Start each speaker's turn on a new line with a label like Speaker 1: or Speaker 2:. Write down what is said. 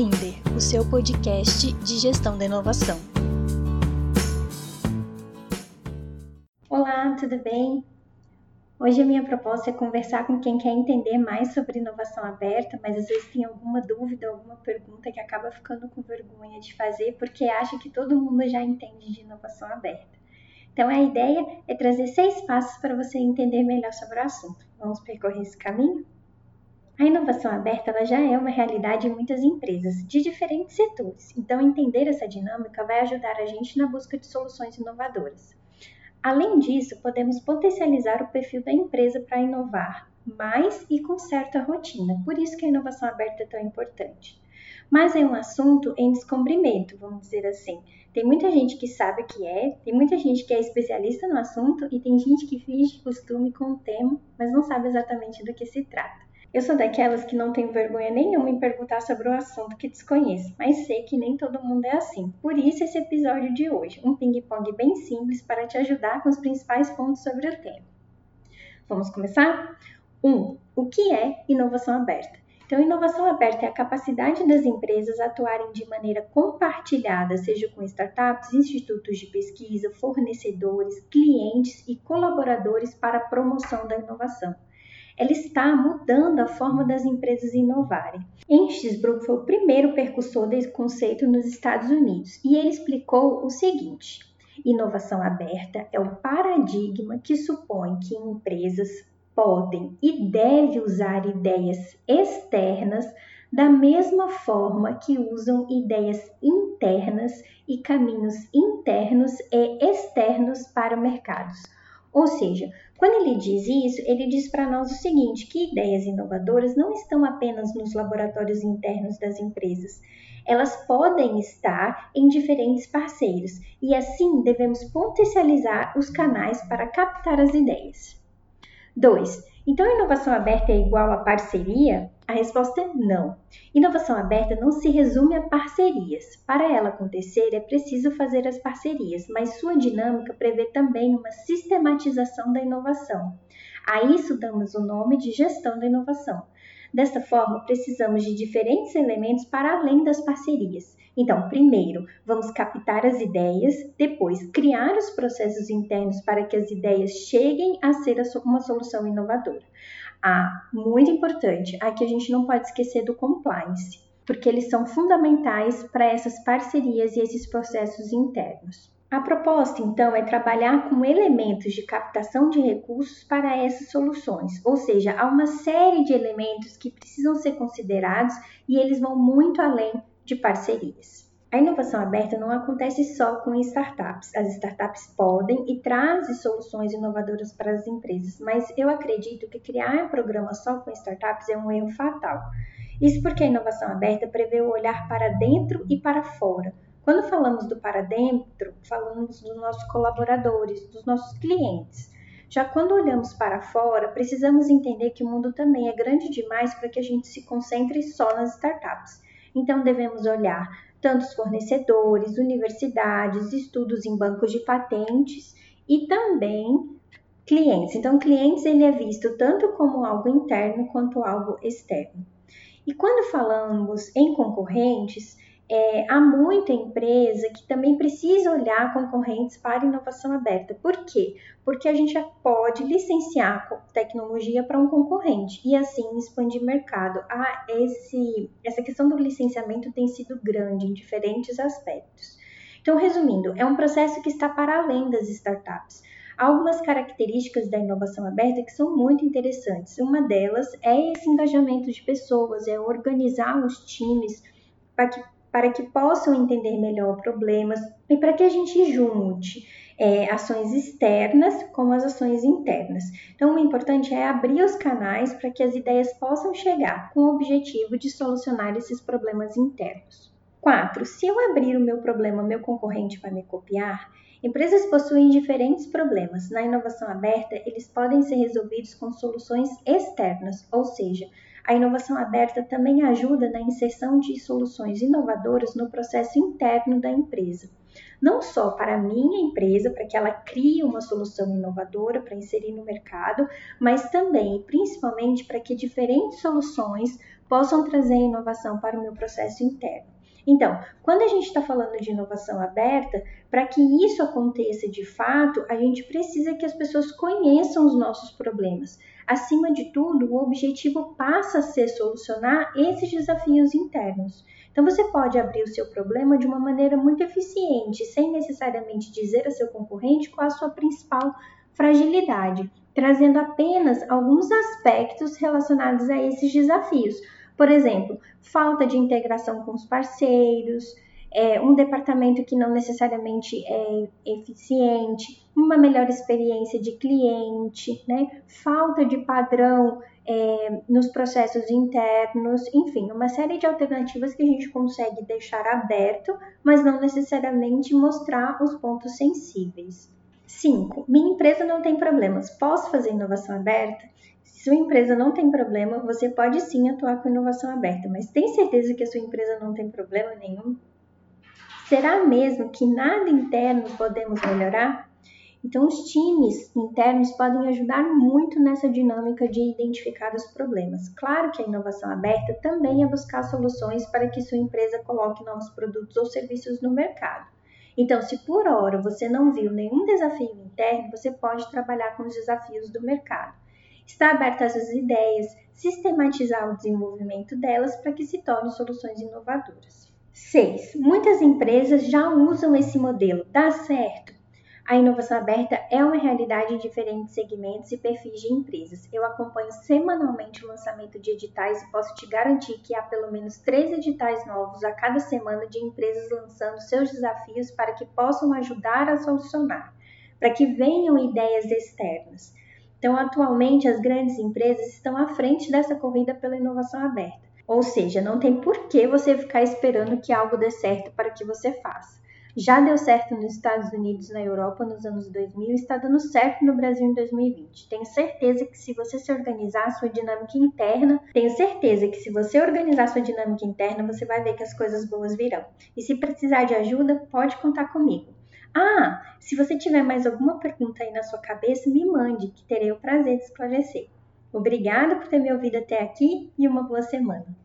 Speaker 1: Linder, o seu podcast de gestão da inovação.
Speaker 2: Olá, tudo bem? Hoje a minha proposta é conversar com quem quer entender mais sobre inovação aberta, mas às vezes tem alguma dúvida, alguma pergunta que acaba ficando com vergonha de fazer porque acha que todo mundo já entende de inovação aberta. Então a ideia é trazer seis passos para você entender melhor sobre o assunto. Vamos percorrer esse caminho? A inovação aberta ela já é uma realidade em muitas empresas, de diferentes setores. Então, entender essa dinâmica vai ajudar a gente na busca de soluções inovadoras. Além disso, podemos potencializar o perfil da empresa para inovar mais e com certa rotina. Por isso que a inovação aberta é tão importante. Mas é um assunto em descobrimento, vamos dizer assim. Tem muita gente que sabe o que é, tem muita gente que é especialista no assunto e tem gente que finge costume com o tema, mas não sabe exatamente do que se trata. Eu sou daquelas que não tenho vergonha nenhuma em perguntar sobre um assunto que desconheço, mas sei que nem todo mundo é assim. Por isso esse episódio de hoje, um ping-pong bem simples para te ajudar com os principais pontos sobre o tema. Vamos começar? 1. Um, o que é inovação aberta? Então, inovação aberta é a capacidade das empresas atuarem de maneira compartilhada, seja com startups, institutos de pesquisa, fornecedores, clientes e colaboradores para a promoção da inovação ela está mudando a forma das empresas inovarem. Enschsbrook foi o primeiro percussor desse conceito nos Estados Unidos e ele explicou o seguinte: inovação aberta é o paradigma que supõe que empresas podem e devem usar ideias externas da mesma forma que usam ideias internas e caminhos internos e externos para mercados ou seja, quando ele diz isso, ele diz para nós o seguinte: que ideias inovadoras não estão apenas nos laboratórios internos das empresas. Elas podem estar em diferentes parceiros e assim devemos potencializar os canais para captar as ideias. 2. Então, inovação aberta é igual a parceria? A resposta é não. Inovação aberta não se resume a parcerias. Para ela acontecer, é preciso fazer as parcerias, mas sua dinâmica prevê também uma sistematização da inovação. A isso damos o nome de gestão da inovação. Desta forma, precisamos de diferentes elementos para além das parcerias. Então, primeiro, vamos captar as ideias, depois, criar os processos internos para que as ideias cheguem a ser uma solução inovadora. Ah, muito importante, aqui a gente não pode esquecer do compliance, porque eles são fundamentais para essas parcerias e esses processos internos. A proposta, então, é trabalhar com elementos de captação de recursos para essas soluções, ou seja, há uma série de elementos que precisam ser considerados e eles vão muito além de parcerias. A inovação aberta não acontece só com startups. As startups podem e trazem soluções inovadoras para as empresas, mas eu acredito que criar um programa só com startups é um erro fatal. Isso porque a inovação aberta prevê o olhar para dentro e para fora. Quando falamos do para dentro, falamos dos nossos colaboradores, dos nossos clientes. Já quando olhamos para fora, precisamos entender que o mundo também é grande demais para que a gente se concentre só nas startups. Então devemos olhar tanto os fornecedores, universidades, estudos em bancos de patentes e também clientes. Então, clientes ele é visto tanto como algo interno quanto algo externo. E quando falamos em concorrentes, é, há muita empresa que também precisa olhar concorrentes para inovação aberta. Por quê? Porque a gente pode licenciar tecnologia para um concorrente e assim expandir mercado. Ah, esse, essa questão do licenciamento tem sido grande em diferentes aspectos. Então, resumindo, é um processo que está para além das startups. Há algumas características da inovação aberta que são muito interessantes. Uma delas é esse engajamento de pessoas, é organizar os times para que para que possam entender melhor problemas e para que a gente junte é, ações externas com as ações internas. Então, o importante é abrir os canais para que as ideias possam chegar com o objetivo de solucionar esses problemas internos. 4. Se eu abrir o meu problema, meu concorrente vai me copiar, Empresas possuem diferentes problemas. Na inovação aberta, eles podem ser resolvidos com soluções externas, ou seja, a inovação aberta também ajuda na inserção de soluções inovadoras no processo interno da empresa. Não só para a minha empresa, para que ela crie uma solução inovadora para inserir no mercado, mas também e principalmente para que diferentes soluções possam trazer inovação para o meu processo interno. Então, quando a gente está falando de inovação aberta, para que isso aconteça de fato, a gente precisa que as pessoas conheçam os nossos problemas. Acima de tudo, o objetivo passa a ser solucionar esses desafios internos. Então, você pode abrir o seu problema de uma maneira muito eficiente, sem necessariamente dizer a seu concorrente qual a sua principal fragilidade, trazendo apenas alguns aspectos relacionados a esses desafios por exemplo, falta de integração com os parceiros, é, um departamento que não necessariamente é eficiente, uma melhor experiência de cliente, né? falta de padrão é, nos processos internos, enfim, uma série de alternativas que a gente consegue deixar aberto, mas não necessariamente mostrar os pontos sensíveis. 5. Minha empresa não tem problemas. Posso fazer inovação aberta? Se sua empresa não tem problema, você pode sim atuar com inovação aberta, mas tem certeza que a sua empresa não tem problema nenhum? Será mesmo que nada interno podemos melhorar? Então, os times internos podem ajudar muito nessa dinâmica de identificar os problemas. Claro que a inovação aberta também é buscar soluções para que sua empresa coloque novos produtos ou serviços no mercado. Então, se por hora você não viu nenhum desafio interno, você pode trabalhar com os desafios do mercado estar aberta às ideias, sistematizar o desenvolvimento delas para que se tornem soluções inovadoras. 6. Muitas empresas já usam esse modelo. Dá certo? A inovação aberta é uma realidade em diferentes segmentos e perfis de empresas. Eu acompanho semanalmente o lançamento de editais e posso te garantir que há pelo menos três editais novos a cada semana de empresas lançando seus desafios para que possam ajudar a solucionar, para que venham ideias externas. Então, atualmente, as grandes empresas estão à frente dessa corrida pela inovação aberta. Ou seja, não tem por que você ficar esperando que algo dê certo para que você faça. Já deu certo nos Estados Unidos, na Europa nos anos 2000 e está dando certo no Brasil em 2020. Tenho certeza que se você se organizar a sua dinâmica interna, tenho certeza que se você organizar a sua dinâmica interna, você vai ver que as coisas boas virão. E se precisar de ajuda, pode contar comigo. Ah, se você tiver mais alguma pergunta aí na sua cabeça, me mande, que terei o prazer de esclarecer. Obrigada por ter me ouvido até aqui e uma boa semana.